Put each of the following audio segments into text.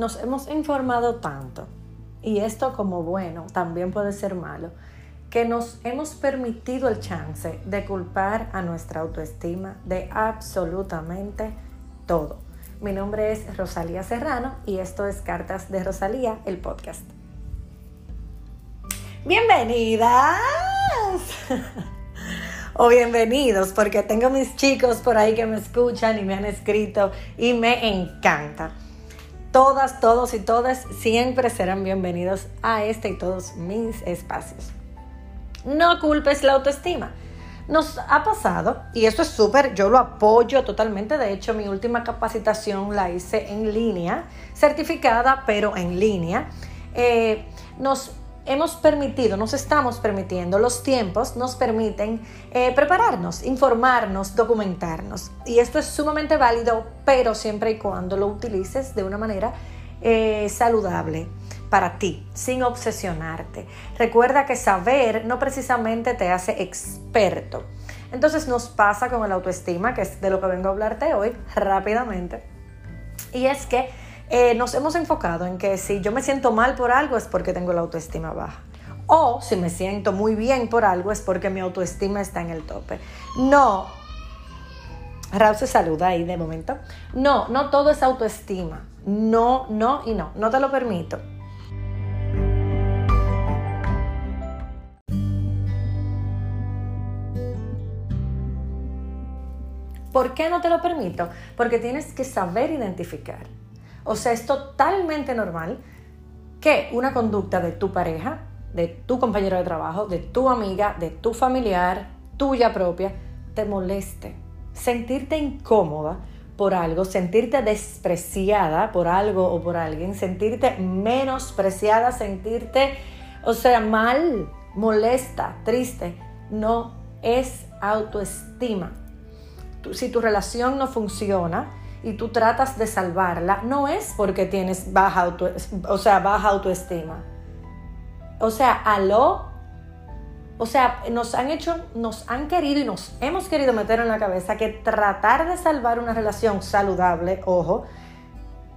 nos hemos informado tanto, y esto como bueno también puede ser malo, que nos hemos permitido el chance de culpar a nuestra autoestima de absolutamente todo. Mi nombre es Rosalía Serrano y esto es Cartas de Rosalía, el podcast. Bienvenidas o bienvenidos porque tengo mis chicos por ahí que me escuchan y me han escrito y me encanta. Todas, todos y todas siempre serán bienvenidos a este y todos mis espacios. No culpes la autoestima. Nos ha pasado, y esto es súper, yo lo apoyo totalmente. De hecho, mi última capacitación la hice en línea, certificada, pero en línea. Eh, nos hemos permitido, nos estamos permitiendo, los tiempos nos permiten eh, prepararnos, informarnos, documentarnos. Y esto es sumamente válido, pero siempre y cuando lo utilices de una manera eh, saludable para ti, sin obsesionarte. Recuerda que saber no precisamente te hace experto. Entonces nos pasa con el autoestima, que es de lo que vengo a hablarte hoy rápidamente. Y es que eh, nos hemos enfocado en que si yo me siento mal por algo es porque tengo la autoestima baja. O si me siento muy bien por algo es porque mi autoestima está en el tope. No. Raúl se saluda ahí de momento. No, no todo es autoestima. No, no y no. No te lo permito. ¿Por qué no te lo permito? Porque tienes que saber identificar o sea, es totalmente normal que una conducta de tu pareja, de tu compañero de trabajo, de tu amiga, de tu familiar, tuya propia, te moleste. Sentirte incómoda por algo, sentirte despreciada por algo o por alguien, sentirte menospreciada, sentirte, o sea, mal, molesta, triste, no es autoestima. Si tu relación no funciona, y tú tratas de salvarla, no es porque tienes baja, auto, o sea, baja autoestima. O sea, aló, o sea, nos han hecho, nos han querido y nos hemos querido meter en la cabeza que tratar de salvar una relación saludable, ojo,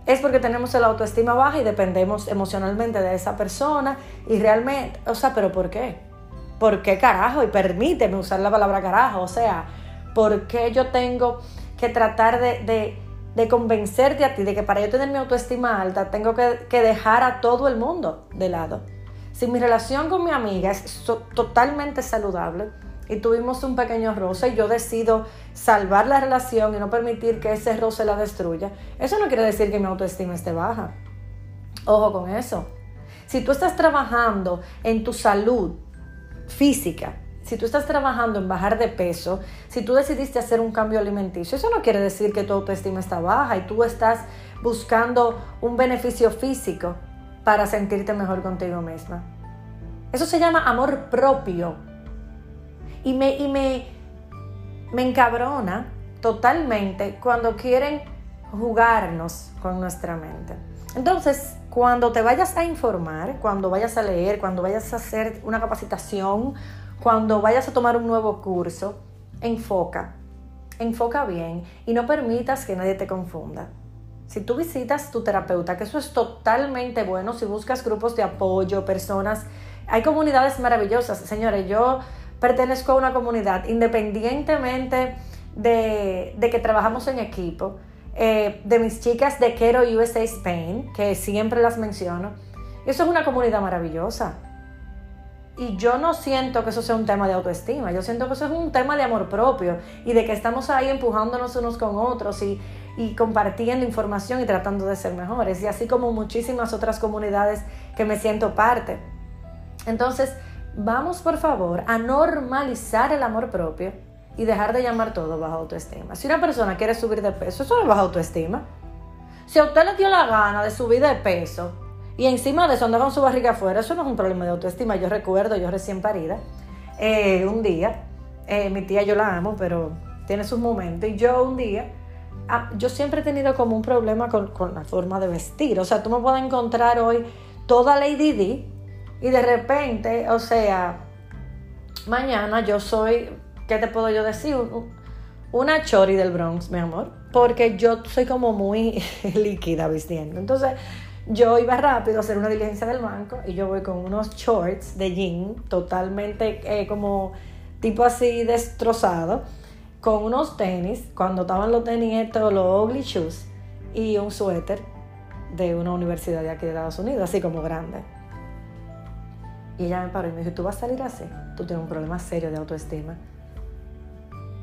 es porque tenemos la autoestima baja y dependemos emocionalmente de esa persona y realmente, o sea, pero ¿por qué? ¿Por qué carajo? Y permíteme usar la palabra carajo, o sea, ¿por qué yo tengo que tratar de de convencerte a ti de que para yo tener mi autoestima alta tengo que, dejar a todo el mundo de lado. Si mi relación con mi amiga es totalmente saludable y tuvimos un pequeño roce y yo decido salvar la relación y no permitir que ese roce la destruya, eso no quiere decir que mi autoestima esté baja. Ojo con eso. Si tú estás trabajando en tu salud física, si tú estás trabajando en bajar de peso, si tú decidiste hacer un cambio alimenticio, eso no quiere decir que tu autoestima está baja y tú estás buscando un beneficio físico para sentirte mejor contigo misma. Eso se llama amor propio. Y me, y me, me encabrona totalmente cuando quieren jugarnos con nuestra mente. Entonces, cuando te vayas a informar, cuando vayas a leer, cuando vayas a hacer una capacitación, cuando vayas a tomar un nuevo curso, enfoca, enfoca bien y no permitas que nadie te confunda. Si tú visitas tu terapeuta, que eso es totalmente bueno, si buscas grupos de apoyo, personas, hay comunidades maravillosas. Señores, yo pertenezco a una comunidad independientemente de, que trabajamos en equipo, eh, de mis chicas de Quero USA Spain, que siempre las menciono. Eso es una comunidad maravillosa. Y yo no siento que eso sea un tema de autoestima, yo siento que eso es un tema de amor propio y de que estamos ahí empujándonos unos con otros y, compartiendo información y tratando de ser mejores. Y así como muchísimas otras comunidades que me siento parte. Entonces, vamos por favor a normalizar el amor propio y dejar de llamar todo bajo autoestima. Si una persona quiere subir de peso, eso no es bajo autoestima. Si a usted le dio la gana de subir de peso, y encima de eso andaba con su barriga afuera, eso no es un problema de autoestima. Yo recuerdo, yo recién parida, eh, un día, eh, mi tía yo la amo, pero tiene sus momentos, y yo un día, ah, yo siempre he tenido como un problema con, la forma de vestir. O sea, tú me puedes encontrar hoy toda Lady D y de repente, o sea, mañana yo soy, ¿qué te puedo yo decir? Una chori del Bronx, mi amor, porque yo soy como muy líquida vistiendo. Entonces, yo iba rápido a hacer una diligencia del banco y yo voy con unos shorts de jean totalmente eh, como tipo así destrozado, con unos tenis, cuando estaban los tenis estos, los ugly shoes, y un suéter de una universidad de aquí de Estados Unidos, así como grande. Y ella me paró y me dijo, ¿tú vas a salir así? Tú tienes un problema serio de autoestima.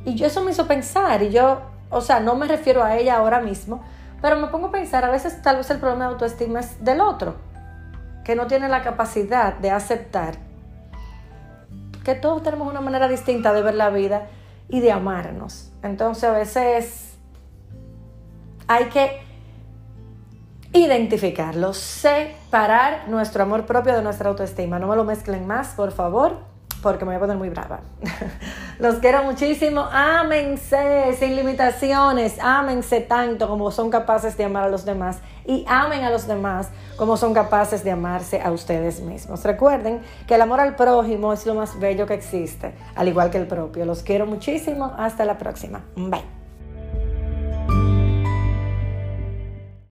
Y yo eso me hizo pensar, y yo, o sea, no me refiero a ella ahora mismo, pero me pongo a pensar, a veces tal vez el problema de autoestima es del otro, que no tiene la capacidad de aceptar que todos tenemos una manera distinta de ver la vida y de amarnos. Entonces a veces hay que identificarlo, separar nuestro amor propio de nuestra autoestima. No me lo mezclen más, por favor porque me voy a poner muy brava. Los quiero muchísimo, ámense sin limitaciones, ámense tanto como son capaces de amar a los demás y amen a los demás como son capaces de amarse a ustedes mismos. Recuerden que el amor al prójimo es lo más bello que existe, al igual que el propio. Los quiero muchísimo, hasta la próxima. Bye.